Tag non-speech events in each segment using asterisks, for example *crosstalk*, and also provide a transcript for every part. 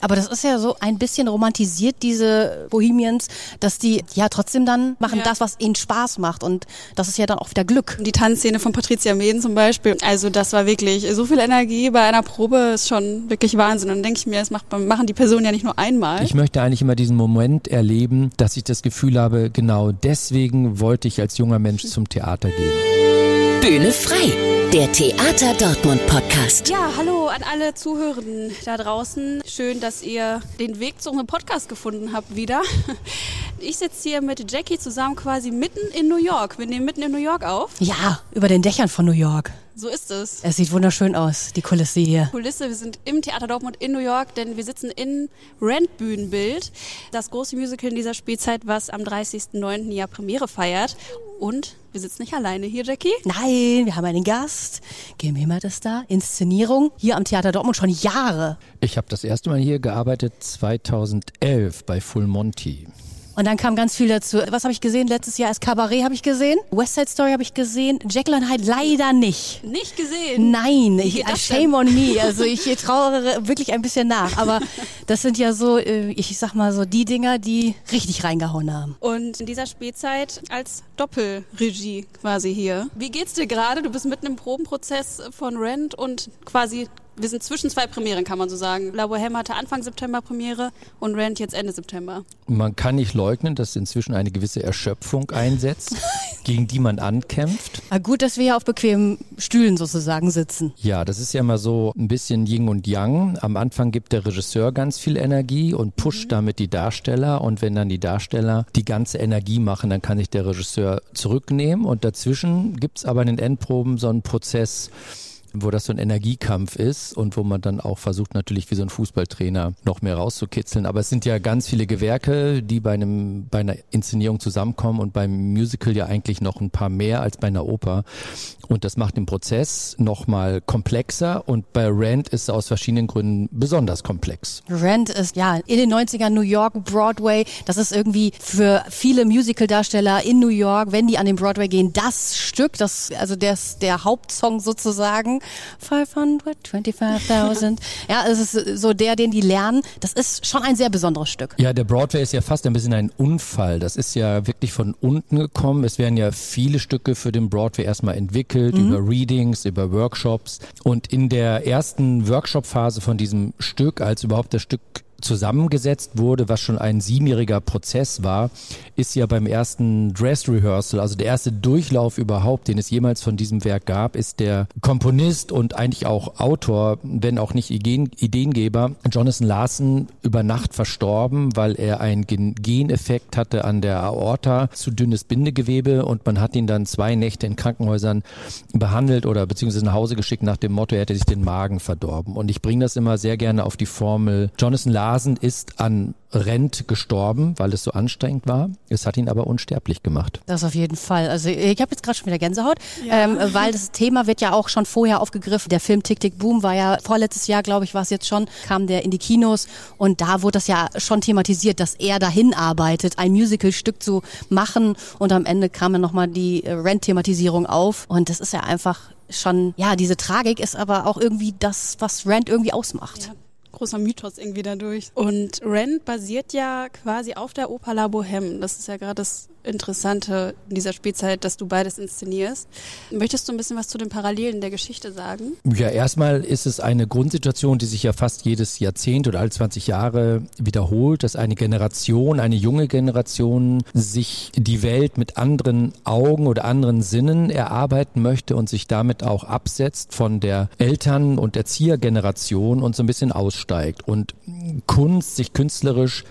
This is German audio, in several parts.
Aber das ist ja so ein bisschen romantisiert, diese Bohemians, dass die ja trotzdem dann machen Ja. das, was ihnen Spaß macht. Und das ist ja dann auch wieder Glück. Die Tanzszene von Patricia Meden zum Beispiel, also das war wirklich so viel Energie bei einer Probe, ist schon wirklich Wahnsinn. Und dann denke ich mir, das macht, machen die Personen ja nicht nur einmal. Ich möchte eigentlich immer diesen Moment erleben, dass ich das Gefühl habe, genau deswegen wollte ich als junger Mensch zum Theater gehen. Bühne frei, der Theater Dortmund Podcast. Ja, hallo an alle Zuhörenden da draußen. Schön, dass ihr den Weg zu unserem Podcast gefunden habt wieder. Ich sitze hier mit Jackie zusammen quasi mitten in New York. Wir nehmen mitten in New York auf. Ja, über den Dächern von New York. So ist es. Es sieht wunderschön aus, die Kulisse hier. Kulisse. Wir sind im Theater Dortmund in New York, denn wir sitzen in Rent Bühnenbild, das große Musical in dieser Spielzeit, was am 30.09. Jahr Premiere feiert. Und wir sitzen nicht alleine hier, Jackie. Nein, wir haben einen Gast. Kim Himmert ist da. Inszenierung hier am Theater Dortmund schon Jahre. Ich habe das erste Mal hier gearbeitet 2011 bei Full Monty. Und dann kam ganz viel dazu. Was habe ich gesehen? Letztes Jahr als Kabarett habe ich gesehen. West Side Story habe ich gesehen. And Hyde leider nicht. Nicht gesehen. Nein, ich, shame on me. *laughs* Also ich trauere wirklich ein bisschen nach. Aber das sind ja so, äh, ich sag mal so, die Dinger, die richtig reingehauen haben. Und in dieser Spielzeit als Doppelregie quasi hier. Wie geht's dir gerade? Du bist mitten im Probenprozess von Rent und quasi wir sind zwischen zwei Premieren, kann man so sagen. La Bohème hatte Anfang September Premiere und Rent jetzt Ende September. Man kann nicht leugnen, dass inzwischen eine gewisse Erschöpfung einsetzt, *laughs* gegen die man ankämpft. Aber gut, dass wir hier auf bequemen Stühlen sozusagen sitzen. Ja, das ist ja mal so ein bisschen Yin und Yang. Am Anfang gibt der Regisseur ganz viel Energie und pusht damit die Darsteller. Und wenn dann die Darsteller die ganze Energie machen, dann kann sich der Regisseur zurücknehmen. Und dazwischen gibt's aber in den Endproben so einen Prozess, wo das so ein Energiekampf ist und wo man dann auch versucht natürlich wie so ein Fußballtrainer noch mehr rauszukitzeln. Aber es sind ja ganz viele Gewerke, die bei einem bei einer Inszenierung zusammenkommen und beim Musical ja eigentlich noch ein paar mehr als bei einer Oper. Und das macht den Prozess nochmal komplexer und bei Rent ist es aus verschiedenen Gründen besonders komplex. Rent ist ja in den 90ern New York, Broadway. Das ist irgendwie für viele Musical-Darsteller in New York, wenn die an den Broadway gehen, das Stück, das, also der, der Hauptsong sozusagen. 525.000. ja, es ist so der, den die lernen. Das ist schon ein sehr besonderes Stück. Ja, der Broadway ist ja fast ein bisschen ein Unfall. Das ist ja wirklich von unten gekommen. Es werden ja viele Stücke für den Broadway erstmal entwickelt, über Readings, über Workshops. Und in der ersten Workshop-Phase von diesem Stück, als überhaupt das Stück zusammengesetzt wurde, was schon ein siebenjähriger Prozess war, ist ja beim ersten Dress Rehearsal, also der erste Durchlauf überhaupt, den es jemals von diesem Werk gab, ist der Komponist und eigentlich auch Autor, wenn auch nicht Ideen, Ideengeber, Jonathan Larson über Nacht verstorben, weil er einen Gen Geneffekt hatte an der Aorta, zu dünnes Bindegewebe und man hat ihn dann zwei Nächte in Krankenhäusern behandelt oder beziehungsweise nach Hause geschickt nach dem Motto, er hätte sich den Magen verdorben. Und ich bringe das immer sehr gerne auf die Formel, Jonathan Larson ist an Rent gestorben, weil es so anstrengend war. Es hat ihn aber unsterblich gemacht. Das auf jeden Fall. Also ich habe jetzt gerade schon wieder Gänsehaut, ähm, weil das Thema wird ja auch schon vorher aufgegriffen. Der Film Tick Tick Boom war ja vorletztes Jahr, glaube ich, war es jetzt schon, kam der in die Kinos und da wurde das ja schon thematisiert, dass er dahin arbeitet, ein Musicalstück zu machen und am Ende kam dann nochmal die äh, Rent-Thematisierung auf und das ist ja einfach schon, ja, diese Tragik ist aber auch irgendwie das, was Rent irgendwie ausmacht. Ja, großer Mythos irgendwie dadurch. Und Rent basiert ja quasi auf der Oper La Bohème. Das ist ja gerade das Interessante in dieser Spielzeit, dass du beides inszenierst. Möchtest du ein bisschen was zu den Parallelen der Geschichte sagen? Ja, erstmal ist es eine Grundsituation, die sich ja fast jedes Jahrzehnt oder alle 20 Jahre wiederholt, dass eine Generation, eine junge Generation sich die Welt mit anderen Augen oder anderen Sinnen erarbeiten möchte und sich damit auch absetzt von der Eltern- und Erziehergeneration und so ein bisschen aussteigt und Kunst sich künstlerisch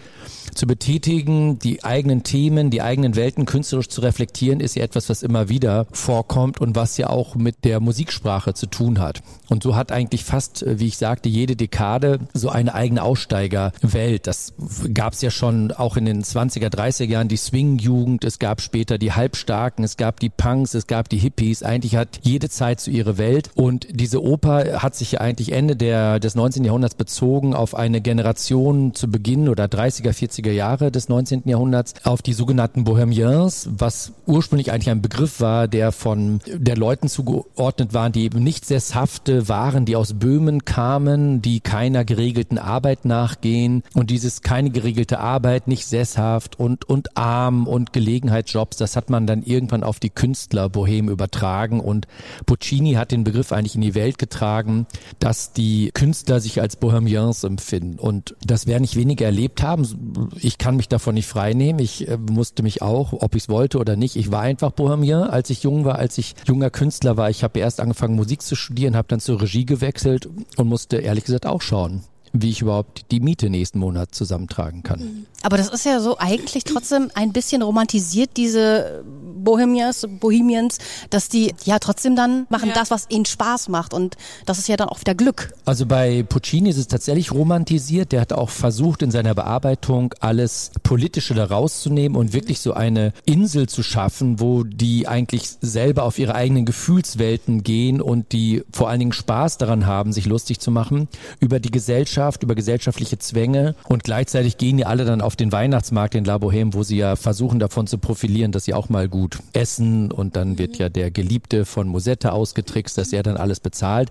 zu betätigen, die eigenen Themen, die eigenen Welten künstlerisch zu reflektieren, ist ja etwas, was immer wieder vorkommt und was ja auch mit der Musiksprache zu tun hat. Und so hat eigentlich fast, äh, wie ich sagte, jede Dekade so eine eigene Aussteigerwelt. Das gab es ja schon auch in den 20er, 30er Jahren, die Swing-Jugend, es gab später die Halbstarken, es gab die Punks, es gab die Hippies. Eigentlich hat jede Zeit so ihre Welt. Und diese Oper hat sich ja eigentlich Ende der, des 19. Jahrhunderts bezogen auf eine Generation zu Beginn oder 30er, 40er Jahre des 19. Jahrhunderts auf die sogenannten Bohemians, was ursprünglich eigentlich ein Begriff war, der von der Leuten zugeordnet waren, die eben nicht sesshafte Waren, die aus Böhmen kamen, die keiner geregelten Arbeit nachgehen und dieses keine geregelte Arbeit, nicht sesshaft und, und arm und Gelegenheitsjobs, das hat man dann irgendwann auf die Künstlerbohem übertragen und Puccini hat den Begriff eigentlich in die Welt getragen, dass die Künstler sich als Bohemians empfinden und das werden nicht wenige erlebt haben. Ich kann mich davon nicht freinehmen. Ich äh, musste mich auch, ob ich es wollte oder nicht, ich war einfach Bohemian, als ich jung war, als ich junger Künstler war. Ich habe erst angefangen Musik zu studieren, habe dann zur Regie gewechselt und musste ehrlich gesagt auch schauen, wie ich überhaupt die Miete nächsten Monat zusammentragen kann. Aber das ist ja so eigentlich trotzdem ein bisschen romantisiert, diese Bohemians, Bohemians, dass die ja trotzdem dann machen Ja. das, was ihnen Spaß macht. Und das ist ja dann auch wieder Glück. Also bei Puccini ist es tatsächlich romantisiert. Der hat auch versucht, in seiner Bearbeitung alles Politische da rauszunehmen und wirklich so eine Insel zu schaffen, wo die eigentlich selber auf ihre eigenen Gefühlswelten gehen und die vor allen Dingen Spaß daran haben, sich lustig zu machen über die Gesellschaft, über gesellschaftliche Zwänge. Und gleichzeitig gehen die alle dann auf den Weihnachtsmarkt in La Bohème, wo sie ja versuchen davon zu profilieren, dass sie auch mal gut essen und dann wird ja der Geliebte von Musette ausgetrickst, dass er dann alles bezahlt.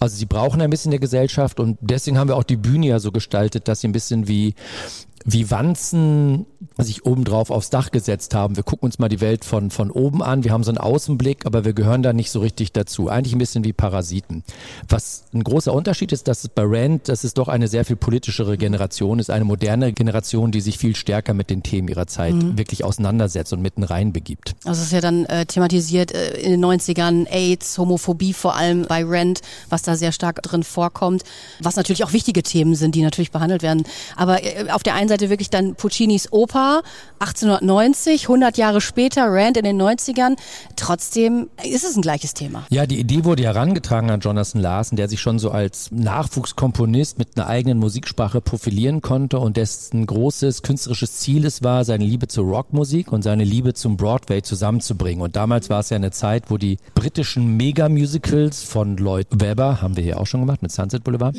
Also sie brauchen ein bisschen der Gesellschaft und deswegen haben wir auch die Bühne ja so gestaltet, dass sie ein bisschen wie wie Wanzen sich obendrauf aufs Dach gesetzt haben. Wir gucken uns mal die Welt von, von oben an. Wir haben so einen Außenblick, aber wir gehören da nicht so richtig dazu. Eigentlich ein bisschen wie Parasiten. Was ein großer Unterschied ist, dass es bei Rand, dass es doch eine sehr viel politischere Generation ist, eine moderne Generation, die sich viel stärker mit den Themen ihrer Zeit wirklich auseinandersetzt und mitten reinbegibt. Also es ist ja dann äh, thematisiert äh, in den 90ern AIDS, Homophobie vor allem bei Rent, was da sehr stark drin vorkommt, was natürlich auch wichtige Themen sind, die natürlich behandelt werden. Aber äh, auf der einen Seite wirklich dann Puccinis Oper 1890, 100 Jahre später, Rand in den 90ern. Trotzdem ist es ein gleiches Thema. Ja, die Idee wurde herangetragen an Jonathan Larson, der sich schon so als Nachwuchskomponist mit einer eigenen Musiksprache profilieren konnte und dessen großes künstlerisches Ziel es war, seine Liebe zur Rockmusik und seine Liebe zum Broadway zusammenzubringen. Und damals war es ja eine Zeit, wo die britischen Mega-Musicals von Lloyd Webber, haben wir hier auch schon gemacht mit Sunset Boulevard,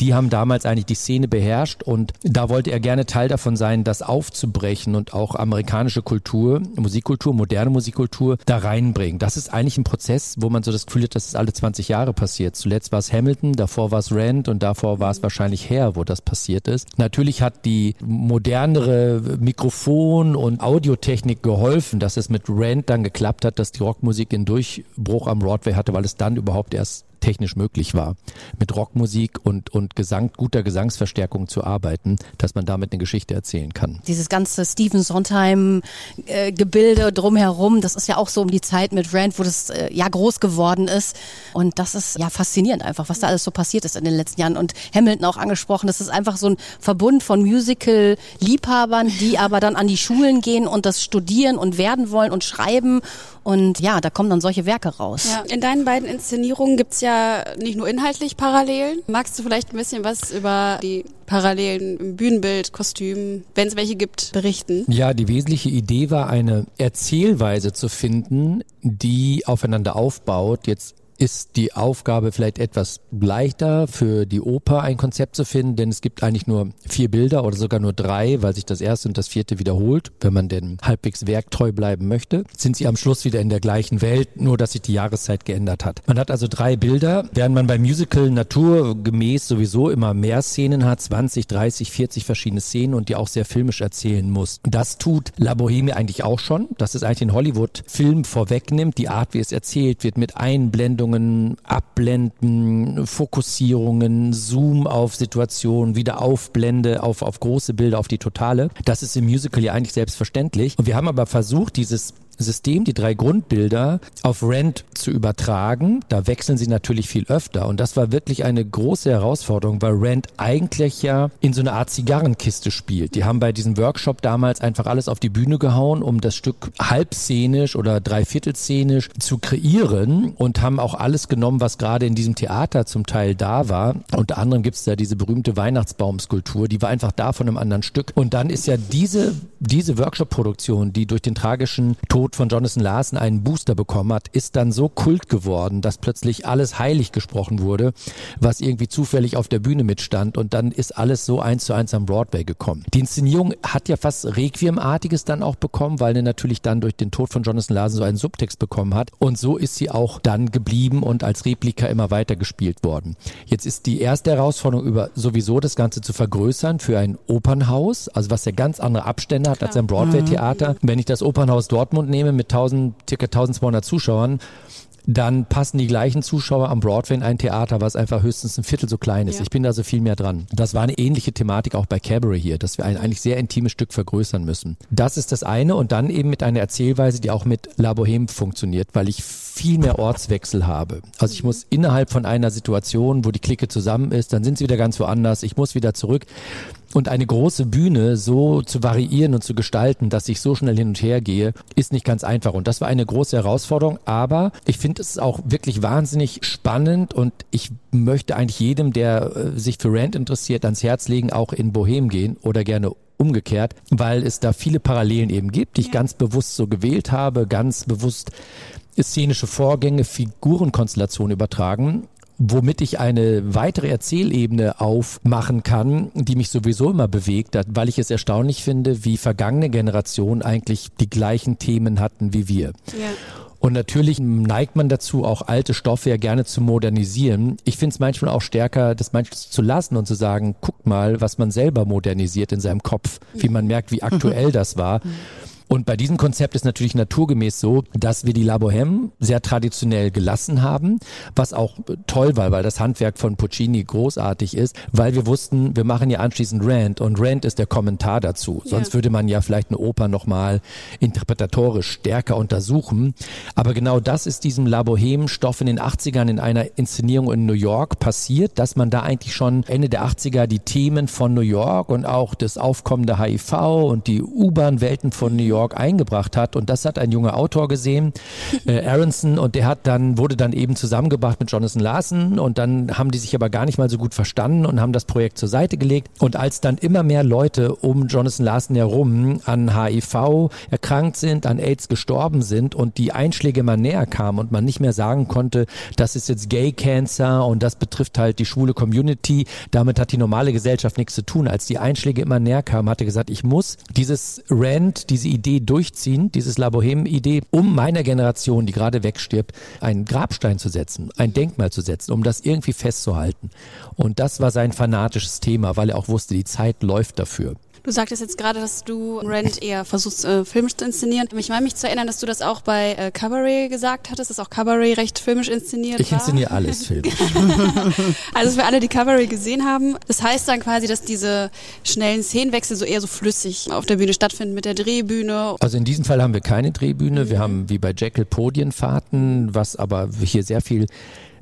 die haben damals eigentlich die Szene beherrscht und da wollte er gerne Teil davon sein, das aufzubrechen und auch amerikanische Kultur, Musikkultur, moderne Musikkultur da reinbringen. Das ist eigentlich ein Prozess, wo man so das Gefühl hat, dass es alle 20 Jahre passiert. Zuletzt war es Hamilton, davor war es Rand und davor war es wahrscheinlich Hair, wo das passiert ist. Natürlich hat die modernere Mikrofon- und Audiotechnik geholfen, dass es mit Rand dann geklappt hat, dass die Rockmusik den Durchbruch am Broadway hatte, weil es dann überhaupt erst technisch möglich war, mit Rockmusik und, und Gesang, guter Gesangsverstärkung zu arbeiten, dass man damit eine Geschichte erzählen kann. Dieses ganze Stephen Sondheim-Gebilde drumherum, das ist ja auch so um die Zeit mit Rand, wo das äh, ja groß geworden ist. Und das ist ja faszinierend einfach, was da alles so passiert ist in den letzten Jahren. Und Hamilton auch angesprochen, das ist einfach so ein Verbund von Musical-Liebhabern, die aber dann an die Schulen gehen und das studieren und werden wollen und schreiben. Und ja, da kommen dann solche Werke raus. Ja, in deinen beiden Inszenierungen gibt's ja nicht nur inhaltlich Parallelen. Magst du vielleicht ein bisschen was über die Parallelen im Bühnenbild, Kostüm, wenn es welche gibt, berichten? Ja, die wesentliche Idee war, eine Erzählweise zu finden, die aufeinander aufbaut. Jetzt ist die Aufgabe vielleicht etwas leichter für die Oper ein Konzept zu finden, denn es gibt eigentlich nur vier Bilder oder sogar nur drei, weil sich das erste und das vierte wiederholt. Wenn man denn halbwegs werktreu bleiben möchte, sind sie am Schluss wieder in der gleichen Welt, nur dass sich die Jahreszeit geändert hat. Man hat also drei Bilder, während man beim Musical naturgemäß sowieso immer mehr Szenen hat, 20, 30, 40 verschiedene Szenen und die auch sehr filmisch erzählen muss. Das tut La Boheme eigentlich auch schon, dass es eigentlich den Hollywood-Film vorwegnimmt, die Art, wie es erzählt wird, mit Einblendungen, Abblenden, Fokussierungen, Zoom auf Situationen, wieder Aufblende auf, auf große Bilder, auf die Totale. Das ist im Musical ja eigentlich selbstverständlich. Und wir haben aber versucht, dieses System, die drei Grundbilder auf Rent zu übertragen. Da wechseln sie natürlich viel öfter. Und das war wirklich eine große Herausforderung, weil Rent eigentlich ja in so einer Art Zigarrenkiste spielt. Die haben bei diesem Workshop damals einfach alles auf die Bühne gehauen, um das Stück halbszenisch oder dreiviertelszenisch zu kreieren und haben auch alles genommen, was gerade in diesem Theater zum Teil da war. Unter anderem gibt's da diese berühmte Weihnachtsbaumskulptur, die war einfach da von einem anderen Stück. Und dann ist ja diese, diese Workshop-Produktion, die durch den tragischen Tod Tod von Jonathan Larson einen Booster bekommen hat, ist dann so kult geworden, dass plötzlich alles heilig gesprochen wurde, was irgendwie zufällig auf der Bühne mitstand und dann ist alles so eins zu eins am Broadway gekommen. Die Inszenierung hat ja fast Requiem-artiges dann auch bekommen, weil er natürlich dann durch den Tod von Jonathan Larson so einen Subtext bekommen hat und so ist sie auch dann geblieben und als Replika immer weiter gespielt worden. Jetzt ist die erste Herausforderung über sowieso das Ganze zu vergrößern für ein Opernhaus, also was ja ganz andere Abstände hat Klar. als ein Broadway-Theater. Mhm. Wenn ich das Opernhaus Dortmund nehme mit 1000, circa 1200 Zuschauern, dann passen die gleichen Zuschauer am Broadway in ein Theater, was einfach höchstens ein Viertel so klein ist. Ja. Ich bin da so viel mehr dran. Das war eine ähnliche Thematik auch bei Cabaret hier, dass wir ein eigentlich sehr intimes Stück vergrößern müssen. Das ist das eine und dann eben mit einer Erzählweise, die auch mit La Boheme funktioniert, weil ich viel mehr Ortswechsel habe. Also ich muss innerhalb von einer Situation, wo die Clique zusammen ist, dann sind sie wieder ganz woanders, ich muss wieder zurück. Und eine große Bühne so zu variieren und zu gestalten, dass ich so schnell hin und her gehe, ist nicht ganz einfach. Und das war eine große Herausforderung. Aber ich finde es auch wirklich wahnsinnig spannend und ich möchte eigentlich jedem, der äh, sich für Rand interessiert, ans Herz legen, auch in Bohem gehen oder gerne umgekehrt, weil es da viele Parallelen eben gibt, die ich ganz bewusst so gewählt habe, ganz bewusst szenische Vorgänge, Figurenkonstellationen übertragen womit ich eine weitere Erzählebene aufmachen kann, die mich sowieso immer bewegt hat, weil ich es erstaunlich finde, wie vergangene Generationen eigentlich die gleichen Themen hatten wie wir. Ja. Und natürlich neigt man dazu, auch alte Stoffe ja gerne zu modernisieren. Ich finde es manchmal auch stärker, das manchmal zu lassen und zu sagen, guckt mal, was man selber modernisiert in seinem Kopf, wie man merkt, wie *laughs* aktuell das war. Und bei diesem Konzept ist natürlich naturgemäß so, dass wir die La Bohème sehr traditionell gelassen haben, was auch toll war, weil das Handwerk von Puccini großartig ist, weil wir wussten, wir machen ja anschließend Rand und Rand ist der Kommentar dazu. Ja. Sonst würde man ja vielleicht eine Oper nochmal interpretatorisch stärker untersuchen. Aber genau das ist diesem La Bohème Stoff in den 80ern in einer Inszenierung in New York passiert, dass man da eigentlich schon Ende der 80er die Themen von New York und auch das aufkommende HIV und die U-Bahn-Welten von New York York eingebracht hat. Und das hat ein junger Autor gesehen, äh, *laughs* Aronson, und der hat dann, wurde dann eben zusammengebracht mit Jonathan Larson und dann haben die sich aber gar nicht mal so gut verstanden und haben das Projekt zur Seite gelegt. Und als dann immer mehr Leute um Jonathan Larson herum an HIV erkrankt sind, an AIDS gestorben sind und die Einschläge immer näher kamen und man nicht mehr sagen konnte, das ist jetzt Gay Cancer und das betrifft halt die schwule Community, damit hat die normale Gesellschaft nichts zu tun. Als die Einschläge immer näher kamen, hat er gesagt, ich muss dieses Rant, diese Idee Idee durchziehen, dieses La Boheme-Idee, um meiner Generation, die gerade wegstirbt, einen Grabstein zu setzen, ein Denkmal zu setzen, um das irgendwie festzuhalten. Und das war sein fanatisches Thema, weil er auch wusste, die Zeit läuft dafür. Du sagtest jetzt gerade, dass du Rent eher versuchst, äh, filmisch zu inszenieren. Ich meine mich zu erinnern, dass du das auch bei äh, Cabaret gesagt hattest, dass auch Cabaret recht filmisch inszeniert Ich war. inszeniere alles filmisch. *laughs* *laughs* also für alle, die Cabaret gesehen haben, das heißt dann quasi, dass diese schnellen Szenenwechsel so eher so flüssig auf der Bühne stattfinden mit der Drehbühne. Also in diesem Fall haben wir keine Drehbühne. Mhm. Wir haben wie bei Jekyll Podienfahrten, was aber hier sehr viel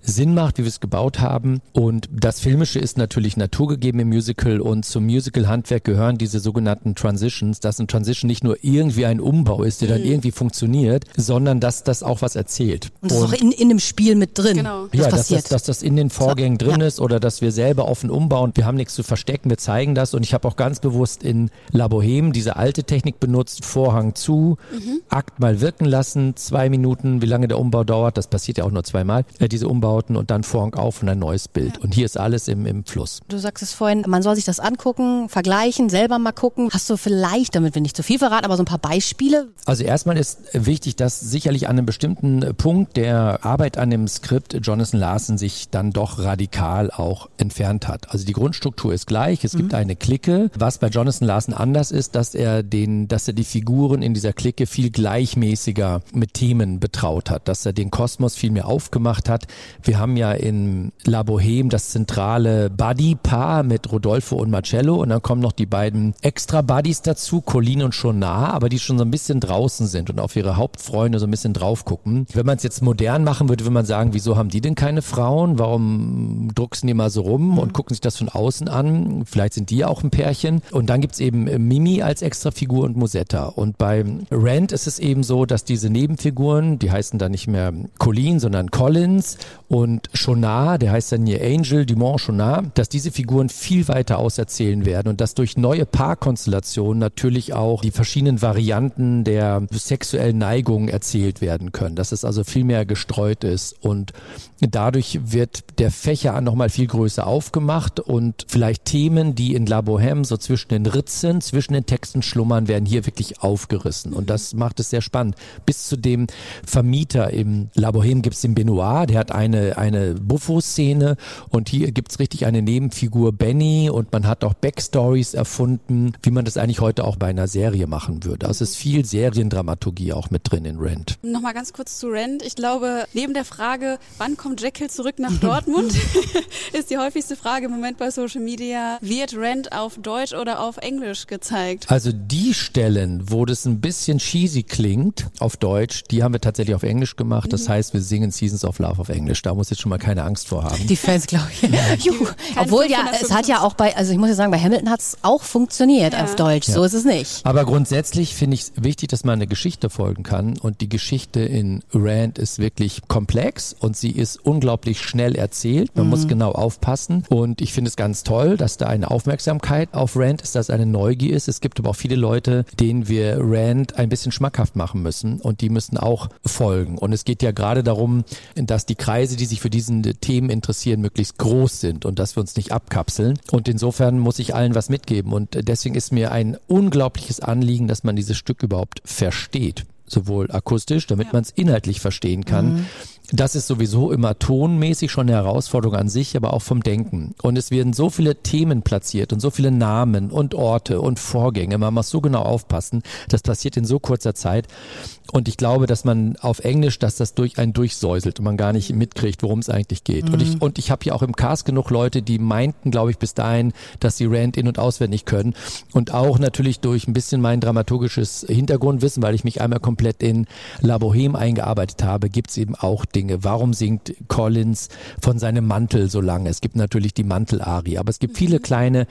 Sinn macht, wie wir es gebaut haben. Und das Filmische ist natürlich naturgegeben im Musical und zum Musical-Handwerk gehören diese sogenannten Transitions, dass ein Transition nicht nur irgendwie ein Umbau ist, der mhm. dann irgendwie funktioniert, sondern dass das auch was erzählt. Und das und, ist auch in, in dem Spiel mit drin. Genau. ja, dass das, dass das in den Vorgängen drin ja. ist oder dass wir selber offen umbauen. Wir haben nichts zu verstecken, wir zeigen das und ich habe auch ganz bewusst in La Boheme diese alte Technik benutzt, Vorhang zu, mhm. Akt mal wirken lassen, zwei Minuten, wie lange der Umbau dauert, das passiert ja auch nur zweimal, äh, diese Umbau Umbauten und dann Vorhang auf und ein neues Bild. Ja. Und hier ist alles im, im Fluss. Du sagst es vorhin, man soll sich das angucken, vergleichen, selber mal gucken. Hast du vielleicht, damit wir nicht zu viel verraten, aber so ein paar Beispiele? Also erstmal ist wichtig, dass sicherlich an einem bestimmten Punkt der Arbeit an dem Skript Jonathan Larson sich dann doch radikal auch entfernt hat. Also die Grundstruktur ist gleich. Es mhm. gibt eine Clique. Was bei Jonathan Larson anders ist, dass er den, dass er die Figuren in dieser Clique viel gleichmäßiger mit Themen betraut hat, dass er den Kosmos viel mehr aufgemacht hat. Wir haben ja in La Boheme das zentrale Buddy-Paar mit Rodolfo und Marcello und dann kommen noch die beiden Extra-Buddies dazu, Colin und Chonar, aber die schon so ein bisschen draußen sind und auf ihre Hauptfreunde so ein bisschen drauf gucken. Wenn man es jetzt modern machen würde, würde man sagen, wieso haben die denn keine Frauen? Warum drucksen die mal so rum und gucken sich das von außen an? Vielleicht sind die auch ein Pärchen. Und dann gibt's eben Mimi als Extrafigur und Musetta. Und bei Rand ist es eben so, dass diese Nebenfiguren, die heißen dann nicht mehr Colin, sondern Collins und Chonard, der heißt dann hier Angel, Dumont, Chonard, dass diese Figuren viel weiter auserzählen werden und dass durch neue Paarkonstellationen natürlich auch die verschiedenen Varianten der sexuellen Neigungen erzählt werden können, dass es also viel mehr gestreut ist und dadurch wird der Fächer nochmal viel größer aufgemacht und vielleicht Themen, die in La Bohème so zwischen den Ritzen, zwischen den Texten schlummern, werden hier wirklich aufgerissen und das macht es sehr spannend. Bis zu dem Vermieter im La Bohème gibt es den Benoit, der hat eine, eine Buffo-Szene und hier gibt es richtig eine Nebenfigur Benny und man hat auch Backstories erfunden, wie man das eigentlich heute auch bei einer Serie machen würde. Also es ist viel Seriendramaturgie auch mit drin in Rent. Nochmal ganz kurz zu Rent. Ich glaube, neben der Frage, wann kommt Jekyll zurück nach Dortmund, *laughs* ist die häufigste Frage im Moment bei Social Media, wird Rent auf Deutsch oder auf Englisch gezeigt? Also die Stellen, wo das ein bisschen cheesy klingt auf Deutsch, die haben wir tatsächlich auf Englisch gemacht. Das mhm. heißt, wir singen Seasons of Love auf Englisch. Da muss jetzt schon mal keine Angst vor haben. Die Fans, glaube ich. Juhu. Obwohl ja, es hat ja auch bei, also ich muss ja sagen, bei Hamilton hat es auch funktioniert ja. auf Deutsch. Ja. So ist es nicht. Aber grundsätzlich finde ich es wichtig, dass man eine Geschichte folgen kann. Und die Geschichte in Rand ist wirklich komplex und sie ist unglaublich schnell erzählt. Man mhm. muss genau aufpassen. Und ich finde es ganz toll, dass da eine Aufmerksamkeit auf Rand ist, dass eine Neugier ist. Es gibt aber auch viele Leute, denen wir Rand ein bisschen schmackhaft machen müssen und die müssen auch folgen. Und es geht ja gerade darum, dass die Kreise, die sich für diesen Themen interessieren, möglichst groß sind und dass wir uns nicht abkapseln. Und insofern muss ich allen was mitgeben. Und deswegen ist mir ein unglaubliches Anliegen, dass man dieses Stück überhaupt versteht sowohl akustisch, damit ja. man es inhaltlich verstehen kann. Mhm. Das ist sowieso immer tonmäßig schon eine Herausforderung an sich, aber auch vom Denken. Und es werden so viele Themen platziert und so viele Namen und Orte und Vorgänge. Man muss so genau aufpassen. Das passiert in so kurzer Zeit. Und ich glaube, dass man auf Englisch, dass das durch einen durchsäuselt und man gar nicht mitkriegt, worum es eigentlich geht. Mhm. Und ich, mhm. und ich habe hier auch im Cast genug Leute, die meinten, glaube ich, bis dahin, dass sie Rand in- und auswendig können. Und auch natürlich durch ein bisschen mein dramaturgisches Hintergrundwissen, weil ich mich einmal komplett in La Boheme eingearbeitet habe, gibt es eben auch Dinge. Warum singt Collins von seinem Mantel so lange? Es gibt natürlich die Mantelarie, aber es gibt viele mhm. kleine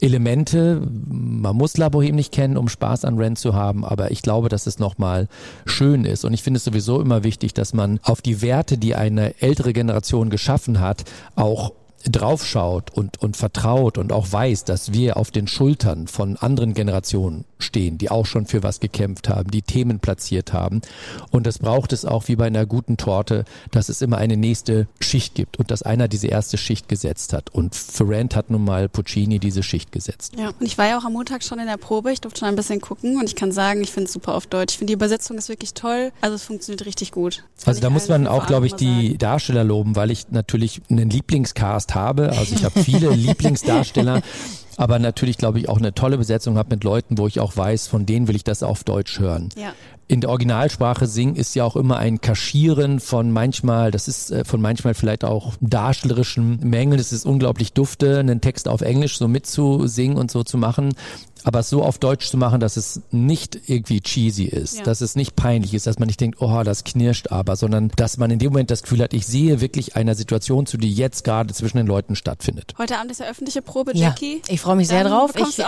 Elemente. Man muss La Boheme nicht kennen, um Spaß an Rent zu haben, aber ich glaube, dass es nochmal schön ist. Und ich finde es sowieso immer wichtig, dass man auf die Werte, die eine ältere Generation geschaffen hat, auch draufschaut und, und vertraut und auch weiß, dass wir auf den Schultern von anderen Generationen stehen, die auch schon für was gekämpft haben, die Themen platziert haben. Und das braucht es auch wie bei einer guten Torte, dass es immer eine nächste Schicht gibt und dass einer diese erste Schicht gesetzt hat. Und für Rand hat nun mal Puccini diese Schicht gesetzt. Ja, und ich war ja auch am Montag schon in der Probe, ich durfte schon ein bisschen gucken und ich kann sagen, ich finde es super auf Deutsch. Ich finde die Übersetzung ist wirklich toll, also es funktioniert richtig gut. Also da muss man auch, glaube ich, die Darsteller loben, weil ich natürlich einen Lieblingscast habe. Also ich habe viele *laughs* Lieblingsdarsteller. Aber natürlich, glaube ich, auch eine tolle Besetzung habe mit Leuten, wo ich auch weiß, von denen will ich das auf Deutsch hören. Ja in der Originalsprache singen ist ja auch immer ein Kaschieren von manchmal, das ist äh, von manchmal vielleicht auch darstellerischen Mängeln. Es ist unglaublich dufte, einen Text auf Englisch so mitzusingen und so zu machen aber so auf Deutsch zu machen, dass es nicht irgendwie cheesy ist, ja. dass es nicht peinlich ist, dass man nicht denkt, oh, das knirscht aber, sondern dass man in dem Moment das Gefühl hat, ich sehe wirklich einer Situation zu, die jetzt gerade zwischen den Leuten stattfindet. Heute Abend ist ja öffentliche Probe, Jackie. Ja, ich freue mich sehr drauf. Ich, äh,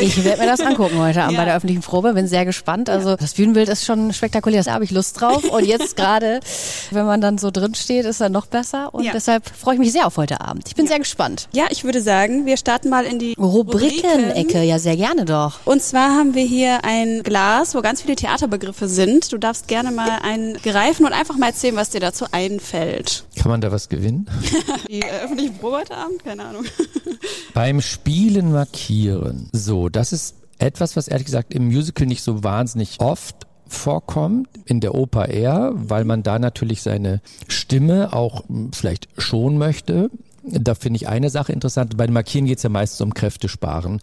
ich werde mir das *laughs* angucken heute Abend ja. bei der öffentlichen Probe, bin sehr gespannt. Also das Bühnenbild ist schon spektakulär, da habe ich Lust drauf und jetzt gerade, wenn man dann so drin steht, ist er noch besser und deshalb freue ich mich sehr auf heute Abend. Ich bin sehr gespannt. Ja, ich würde sagen, wir starten mal in die Rubriken-Ecke, Rubriken. ja sehr gerne gerne doch. Und zwar haben wir hier ein Glas, wo ganz viele Theaterbegriffe sind. Du darfst gerne mal einen greifen und einfach mal erzählen, was dir dazu einfällt. Kann man da was gewinnen? *laughs* Die äh, öffentlichen Probeabend? Keine Ahnung. *laughs* Beim Spielen markieren. So, das ist etwas, was ehrlich gesagt im Musical nicht so wahnsinnig oft vorkommt, in der Oper eher, weil man da natürlich seine Stimme auch hm, vielleicht schon möchte. Da finde ich eine Sache interessant. Bei den Markieren geht es ja meistens um Kräfte sparen. Mhm.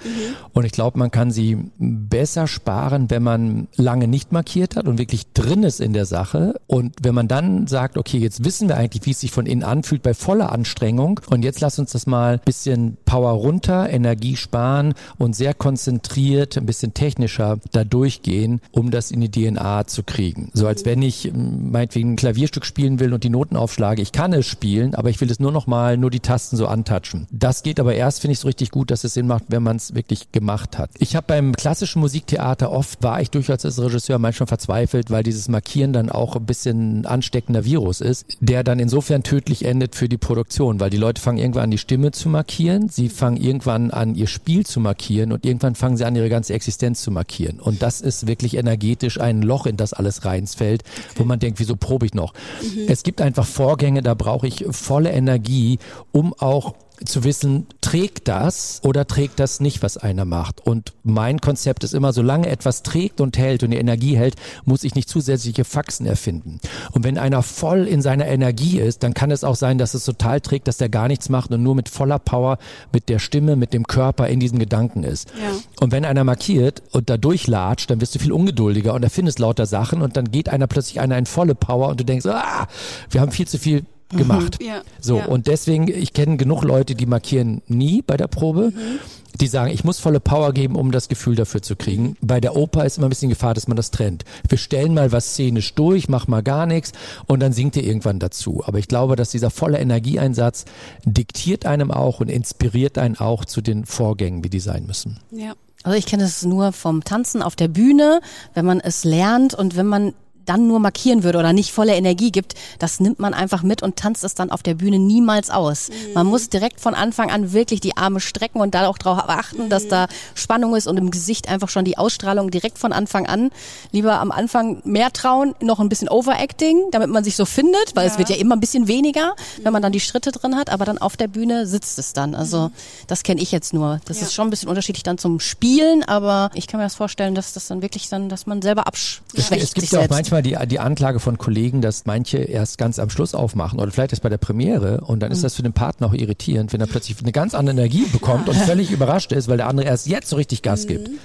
Und ich glaube, man kann sie besser sparen, wenn man lange nicht markiert hat und wirklich drin ist in der Sache. Und wenn man dann sagt, okay, jetzt wissen wir eigentlich, wie es sich von innen anfühlt bei voller Anstrengung. Und jetzt lass uns das mal ein bisschen Power runter, Energie sparen und sehr konzentriert, ein bisschen technischer da durchgehen, um das in die DNA zu kriegen. So als wenn ich meinetwegen ein Klavierstück spielen will und die Noten aufschlage. Ich kann es spielen, aber ich will es nur noch mal, nur die Tasten so antatschen. Das geht aber erst, finde ich, so richtig gut, dass es Sinn macht, wenn man es wirklich gemacht hat. Ich habe beim klassischen Musiktheater oft, war ich durchaus als Regisseur manchmal verzweifelt, weil dieses Markieren dann auch ein bisschen ansteckender Virus ist, der dann insofern tödlich endet für die Produktion, weil die Leute fangen irgendwann an, die Stimme zu markieren, sie fangen irgendwann an, ihr Spiel zu markieren und irgendwann fangen sie an, ihre ganze Existenz zu markieren. Und das ist wirklich energetisch ein Loch, in das alles reinsfällt, okay. wo man denkt, wieso probe ich noch? Mhm. Es gibt einfach Vorgänge, da brauche ich volle Energie, um auch zu wissen, trägt das oder trägt das nicht, was einer macht. Und mein Konzept ist immer, solange etwas trägt und hält und die Energie hält, muss ich nicht zusätzliche Faxen erfinden. Und wenn einer voll in seiner Energie ist, dann kann es auch sein, dass es total trägt, dass der gar nichts macht und nur mit voller Power, mit der Stimme, mit dem Körper in diesem Gedanken ist. Ja. Und wenn einer markiert und da durchlatscht, dann wirst du viel ungeduldiger und erfindest lauter Sachen und dann geht einer plötzlich einer in volle Power und du denkst, ah, wir haben viel zu viel gemacht. Mhm. Ja, so, ja. und deswegen, ich kenne genug Leute, die markieren nie bei der Probe. Mhm. Die sagen, ich muss volle Power geben, um das Gefühl dafür zu kriegen. Bei der Oper ist immer ein bisschen Gefahr, dass man das trennt. Wir stellen mal was szenisch durch, mach mal gar nichts und dann singt ihr irgendwann dazu. Aber ich glaube, dass dieser volle Energieeinsatz diktiert einem auch und inspiriert einen auch zu den Vorgängen, wie die sein müssen. Ja. Also ich kenne es nur vom Tanzen auf der Bühne, wenn man es lernt und wenn man dann nur markieren würde oder nicht volle Energie gibt, das nimmt man einfach mit und tanzt es dann auf der Bühne niemals aus. Mhm. Man muss direkt von Anfang an wirklich die Arme strecken und da auch darauf achten, mhm. dass da Spannung ist und im Gesicht einfach schon die Ausstrahlung direkt von Anfang an. Lieber am Anfang mehr trauen, noch ein bisschen Overacting, damit man sich so findet, weil ja. es wird ja immer ein bisschen weniger, wenn man dann die Schritte drin hat, aber dann auf der Bühne sitzt es dann. Also mhm. das kenne ich jetzt nur. Das ja. ist schon ein bisschen unterschiedlich dann zum Spielen, aber ich kann mir das vorstellen, dass das dann wirklich dann, dass man selber abschwächt. Es, es gibt ja auch manchmal manchmal die, die Anklage von Kollegen, dass manche erst ganz am Schluss aufmachen oder vielleicht erst bei der Premiere und dann ist mhm. das für den Partner auch irritierend, wenn er plötzlich eine ganz andere Energie bekommt und völlig überrascht ist, weil der andere erst jetzt so richtig Gas gibt. Mhm.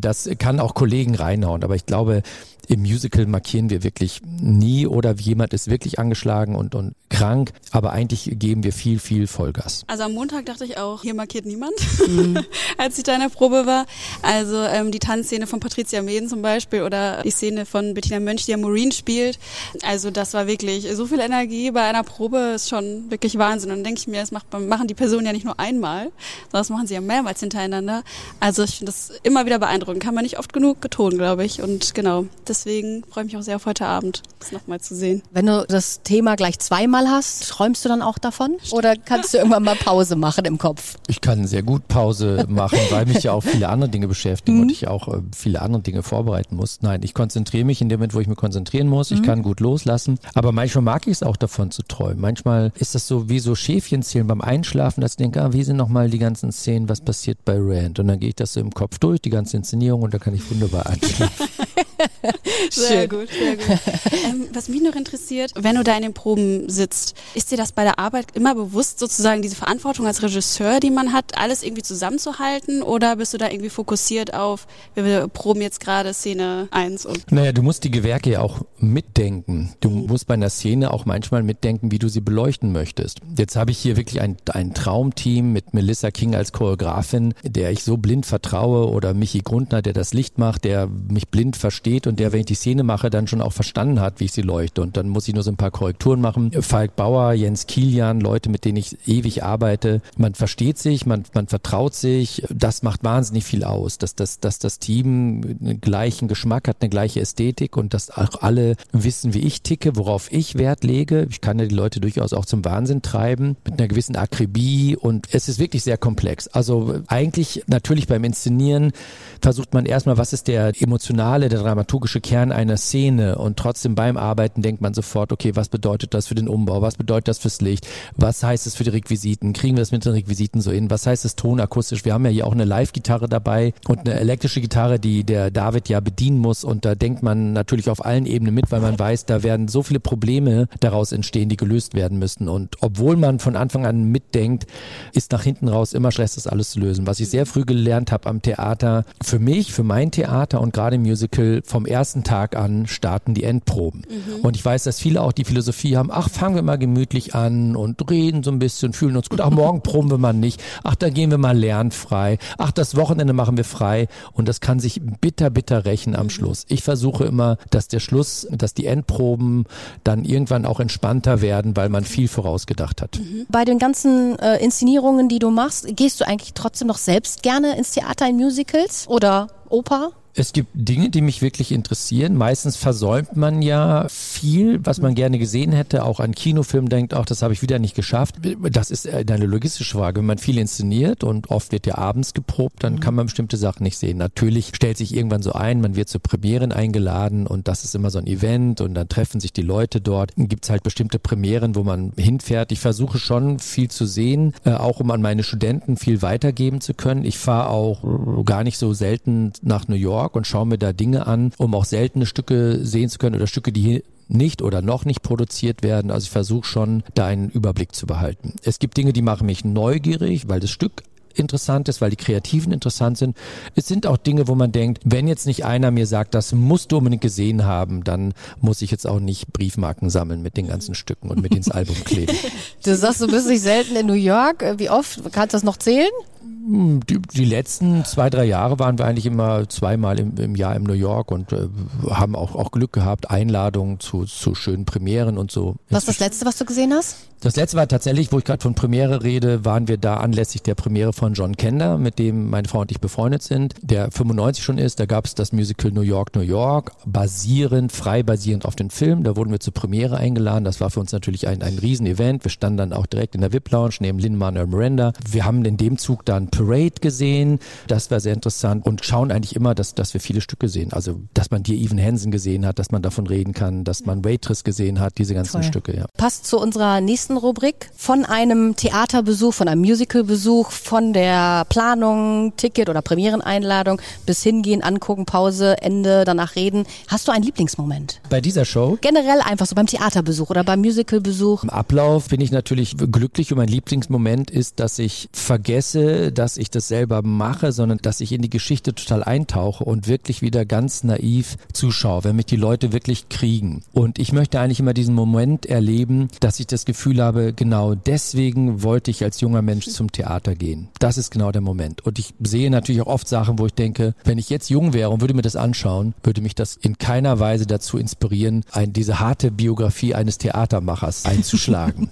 Das kann auch Kollegen reinhauen, aber ich glaube, im Musical markieren wir wirklich nie oder jemand ist wirklich angeschlagen und, und krank, aber eigentlich geben wir viel, viel Vollgas. Also am Montag dachte ich auch, hier markiert niemand, mhm. *laughs* als ich da in der Probe war. Also ähm, die Tanzszene von Patricia Meden zum Beispiel oder die Szene von Bettina Mönch, die ja Maureen spielt. Also das war wirklich so viel Energie bei einer Probe ist schon wirklich Wahnsinn. Und dann denke ich mir, das macht, machen die Personen ja nicht nur einmal, sondern das machen sie ja mehrmals hintereinander. Also ich finde das immer wieder beeindruckend. Kann man nicht oft genug betonen, glaube ich. Und genau, das deswegen freue ich mich auch sehr auf heute Abend, das nochmal zu sehen. Wenn du das Thema gleich zweimal hast, träumst du dann auch davon? Oder kannst du irgendwann mal Pause machen im Kopf? Ich kann sehr gut Pause machen, weil mich ja auch viele andere Dinge beschäftigen mhm. und ich auch äh, viele andere Dinge vorbereiten muss. Nein, ich konzentriere mich in dem Moment, wo ich mich konzentrieren muss. Ich mhm. kann gut loslassen. Aber manchmal mag ich es auch davon zu träumen. Manchmal ist das so wie so Schäfchenzählen beim Einschlafen, dass ich denke, ah, wie sind nochmal die ganzen Szenen, was passiert bei Rand? Und dann gehe ich das so im Kopf durch, die ganze Inszenierung und da kann ich wunderbar einschlafen. *laughs* *laughs* sehr gut, sehr gut. Ähm, was mich noch interessiert, wenn du da in den Proben sitzt, ist dir das bei der Arbeit immer bewusst, sozusagen diese Verantwortung als Regisseur, die man hat, alles irgendwie zusammenzuhalten? Oder bist du da irgendwie fokussiert auf, wir proben jetzt gerade Szene 1 und. Naja, du musst die Gewerke ja auch mitdenken. Du mhm. musst bei einer Szene auch manchmal mitdenken, wie du sie beleuchten möchtest. Jetzt habe ich hier wirklich ein, ein Traumteam mit Melissa King als Choreografin, der ich so blind vertraue, oder Michi Grundner, der das Licht macht, der mich blind versteht und der, wenn ich die Szene mache, dann schon auch verstanden hat, wie ich sie leuchte. Und dann muss ich nur so ein paar Korrekturen machen. Falk Bauer, Jens Kilian, Leute, mit denen ich ewig arbeite. Man versteht sich, man, man vertraut sich. Das macht wahnsinnig viel aus, dass das, dass das Team einen gleichen Geschmack hat, eine gleiche Ästhetik und dass auch alle wissen, wie ich ticke, worauf ich Wert lege. Ich kann ja die Leute durchaus auch zum Wahnsinn treiben mit einer gewissen Akribie und es ist wirklich sehr komplex. Also eigentlich natürlich beim Inszenieren versucht man erstmal, was ist der emotionale, der dramaturgische Kern einer Szene und trotzdem beim Arbeiten denkt man sofort, okay, was bedeutet das für den Umbau, was bedeutet das fürs Licht, was heißt es für die Requisiten, kriegen wir das mit den Requisiten so hin, was heißt es tonakustisch, wir haben ja hier auch eine Live-Gitarre dabei und eine elektrische Gitarre, die der David ja bedienen muss. Und da denkt man natürlich auf allen Ebenen mit, weil man weiß, da werden so viele Probleme daraus entstehen, die gelöst werden müssen. Und obwohl man von Anfang an mitdenkt, ist nach hinten raus immer Stress, das alles zu lösen. Was ich sehr früh gelernt habe am Theater, für mich, für mein Theater und gerade im Musical vom ersten ersten Tag an starten die Endproben. Mhm. Und ich weiß, dass viele auch die Philosophie haben, ach, fangen wir mal gemütlich an und reden so ein bisschen, fühlen uns gut. Ach, morgen *laughs* proben wir mal nicht. Ach, da gehen wir mal lernfrei. Ach, das Wochenende machen wir frei. Und das kann sich bitter, bitter rächen am mhm. Schluss. Ich versuche immer, dass der Schluss, dass die Endproben dann irgendwann auch entspannter werden, weil man viel vorausgedacht hat. Mhm. Bei den ganzen äh, Inszenierungen, die du machst, gehst du eigentlich trotzdem noch selbst gerne ins Theater in Musicals oder Oper? Es gibt Dinge, die mich wirklich interessieren. Meistens versäumt man ja viel, was man gerne gesehen hätte. Auch an Kinofilm denkt, auch das habe ich wieder nicht geschafft. Das ist eine logistische Frage. Wenn man viel inszeniert und oft wird ja abends geprobt, dann kann man bestimmte Sachen nicht sehen. Natürlich stellt sich irgendwann so ein, man wird zu Premieren eingeladen und das ist immer so ein Event und dann treffen sich die Leute dort. Dann gibt es halt bestimmte Premieren, wo man hinfährt. Ich versuche schon viel zu sehen, äh, auch um an meine Studenten viel weitergeben zu können. Ich fahre auch gar nicht so selten nach New York York und schaue mir da Dinge an, um auch seltene Stücke sehen zu können oder Stücke, die nicht oder noch nicht produziert werden. Also ich versuche schon, da einen Überblick zu behalten. Es gibt Dinge, die machen mich neugierig, weil das Stück interessant ist, weil die Kreativen interessant sind. Es sind auch Dinge, wo man denkt, wenn jetzt nicht einer mir sagt, das musst du unbedingt gesehen haben, dann muss ich jetzt auch nicht Briefmarken sammeln mit den ganzen Stücken und mit ins Album kleben. *laughs* Du sagst, du bist nicht selten in New York. Wie oft? Kannst du das noch zählen? Hm, die, die letzten zwei, drei Jahre waren wir eigentlich immer zweimal im, im Jahr in New York und äh, haben auch, auch Glück gehabt, Einladungen zu, zu schönen Premieren und so. Was ist das letzte, was du gesehen hast? Das letzte war tatsächlich, wo ich gerade von Premiere rede, waren wir da anlässlich der Premiere von John Kender, mit dem meine Frau und ich befreundet sind, der 95 schon ist. Da gab es das Musical New York, New York, basierend, frei basierend auf den Film. Da wurden wir zur Premiere eingeladen. Das war für uns natürlich ein, ein Riesenevent. Wir standen dann auch direkt in der VIP-Lounge neben Lin-Manuel Miranda. Wir haben in dem Zug dann Parade gesehen. Das war sehr interessant und schauen eigentlich immer, dass, dass wir viele Stücke sehen. Also, dass man dir Even Hansen gesehen hat, dass man davon reden kann, dass man Waitress gesehen hat, diese ganzen Toll. Stücke, ja. Passt zu unserer nächsten Rubrik von einem Theaterbesuch, von einem Musicalbesuch, von der Planung, Ticket oder Premiereneinladung bis hingehen, angucken, Pause, Ende, danach reden. Hast du einen Lieblingsmoment? Bei dieser Show? Generell einfach so beim Theaterbesuch oder beim Musicalbesuch. Im Ablauf bin ich natürlich glücklich und mein Lieblingsmoment ist, dass ich vergesse, dass ich das selber mache, sondern dass ich in die Geschichte total eintauche und wirklich wieder ganz naiv zuschaue, wenn mich die Leute wirklich kriegen. Und ich möchte eigentlich immer diesen Moment erleben, dass ich das Gefühl habe, genau deswegen wollte ich als junger Mensch zum Theater gehen. Das ist genau der Moment. Und ich sehe natürlich auch oft Sachen, wo ich denke, wenn ich jetzt jung wäre und würde mir das anschauen, würde mich das in keiner Weise dazu inspirieren, ein, diese harte Biografie eines Theatermachers *laughs* einzuschlagen.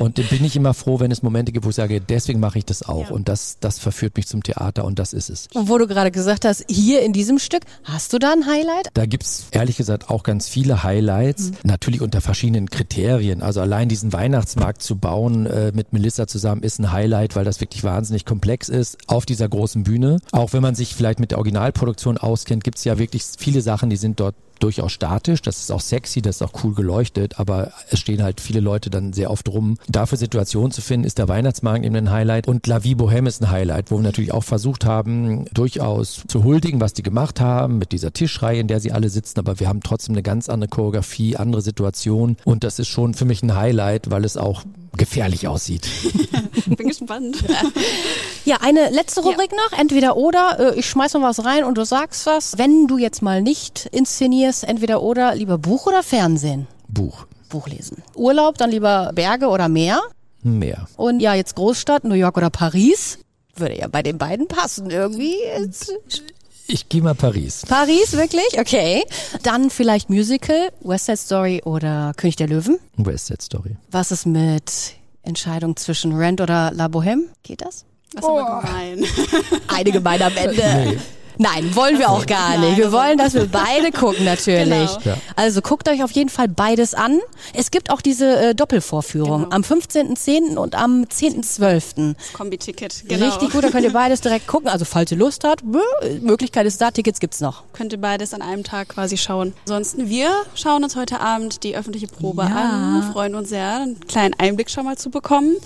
und bin ich immer froh, wenn es Momente gibt, wo ich sage, deswegen mache ich das auch. Ja. Und das, das verführt mich zum Theater und das ist es. Und wo du gerade gesagt hast, hier in diesem Stück, hast du da ein Highlight? Da gibt's ehrlich gesagt auch ganz viele Highlights, mhm. natürlich unter verschiedenen Kriterien. Also allein diesen Weihnachtsmarkt zu bauen äh, mit Melissa zusammen ist ein Highlight, weil das wirklich wahnsinnig komplex ist auf dieser großen Bühne. Auch wenn man sich vielleicht mit der Originalproduktion auskennt, gibt's ja wirklich viele Sachen, die sind dort durchaus statisch, das ist auch sexy, das ist auch cool geleuchtet, aber es stehen halt viele Leute dann sehr oft rum. Dafür Situationen zu finden, ist der Weihnachtsmarkt eben ein Highlight und La Vie Bohème ist ein Highlight, wo wir natürlich auch versucht haben, durchaus zu huldigen, was die gemacht haben, mit dieser Tischreihe, in der sie alle sitzen, aber wir haben trotzdem eine ganz andere Choreografie, andere Situation und das ist schon für mich ein Highlight, weil es auch gefährlich aussieht. *laughs* Bin gespannt. *laughs* Ja, eine letzte Rubrik ja. noch, entweder oder. Äh, ich schmeiß noch was rein und du sagst was. Wenn du jetzt mal nicht inszenierst, entweder oder, lieber Buch oder Fernsehen? Buch. Buch lesen. Urlaub, dann lieber Berge oder Meer? Meer. Und ja, jetzt Großstadt, New York oder Paris? Würde ja bei den beiden passen irgendwie. Ich gehe mal Paris. Paris, wirklich? Okay. Dann vielleicht Musical, West Side Story oder König der Löwen? West Side Story. Was ist mit Entscheidung zwischen Rent oder La Bohème? Geht das? Das ist oh. aber gemein. *laughs* Eine gemein am Ende. Nee. Nein, wollen wir auch gar nicht. Wir wollen, dass wir beide gucken natürlich. Genau. Ja. Also guckt euch auf jeden Fall beides an. Es gibt auch diese äh, Doppelvorführung genau. am 15.10. und am 10.12. Kombi-Ticket, genau. Richtig gut, da könnt ihr beides direkt gucken. Also falls ihr Lust habt, Möglichkeit ist da, Tickets gibt's noch. Könnt ihr beides an einem Tag quasi schauen. Ansonsten, wir schauen uns heute Abend die öffentliche Probe ja. an. Freuen uns sehr, einen kleinen Einblick schon mal zu bekommen.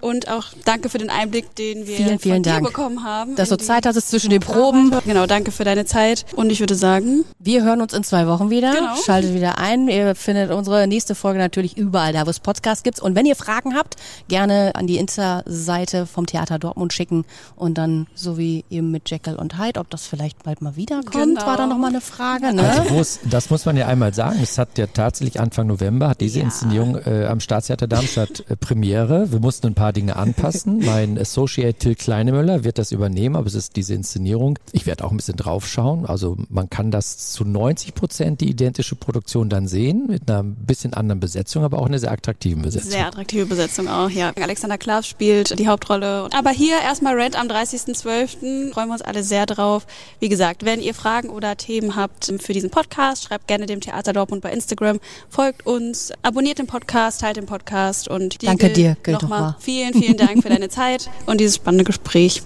Und auch danke für den Einblick, den wir vielen, vielen von dir Dank. bekommen haben. Dass du Zeit hattest zwischen den Proben. Genau genau, danke für deine Zeit. Und ich würde sagen, wir hören uns in zwei Wochen wieder. Genau. Schaltet wieder ein. Ihr findet unsere nächste Folge natürlich überall da, wo es Podcasts gibt. Und wenn ihr Fragen habt, gerne an die Insta-Seite vom Theater Dortmund schicken und dann so wie eben mit Jekyll und Hyde, ob das vielleicht bald mal wiederkommt, Genau. war da nochmal eine Frage. Ne? Also das muss man ja einmal sagen. Es hat ja tatsächlich Anfang November hat diese Ja. Inszenierung äh, am Staatstheater Darmstadt äh, Premiere. Wir mussten ein paar Dinge anpassen. mein Associate Till Kleinemöller wird das übernehmen, aber es ist diese Inszenierung. Ich werde auch ein bisschen draufschauen. Also man kann das zu 90 Prozent die identische Produktion dann sehen mit einer bisschen anderen Besetzung, aber auch einer sehr attraktiven Besetzung. sehr attraktive Besetzung auch, ja. Alexander Klaas spielt die Hauptrolle. Aber hier erstmal Rent am 30.12. Freuen wir uns alle sehr drauf. Wie gesagt, wenn ihr Fragen oder Themen habt für diesen Podcast, schreibt gerne dem Theater Dortmund bei Instagram, folgt uns, abonniert den Podcast, teilt den Podcast und Danke dir, gilt nochmal mal. vielen, vielen Dank für deine *laughs* Zeit und dieses spannende Gespräch.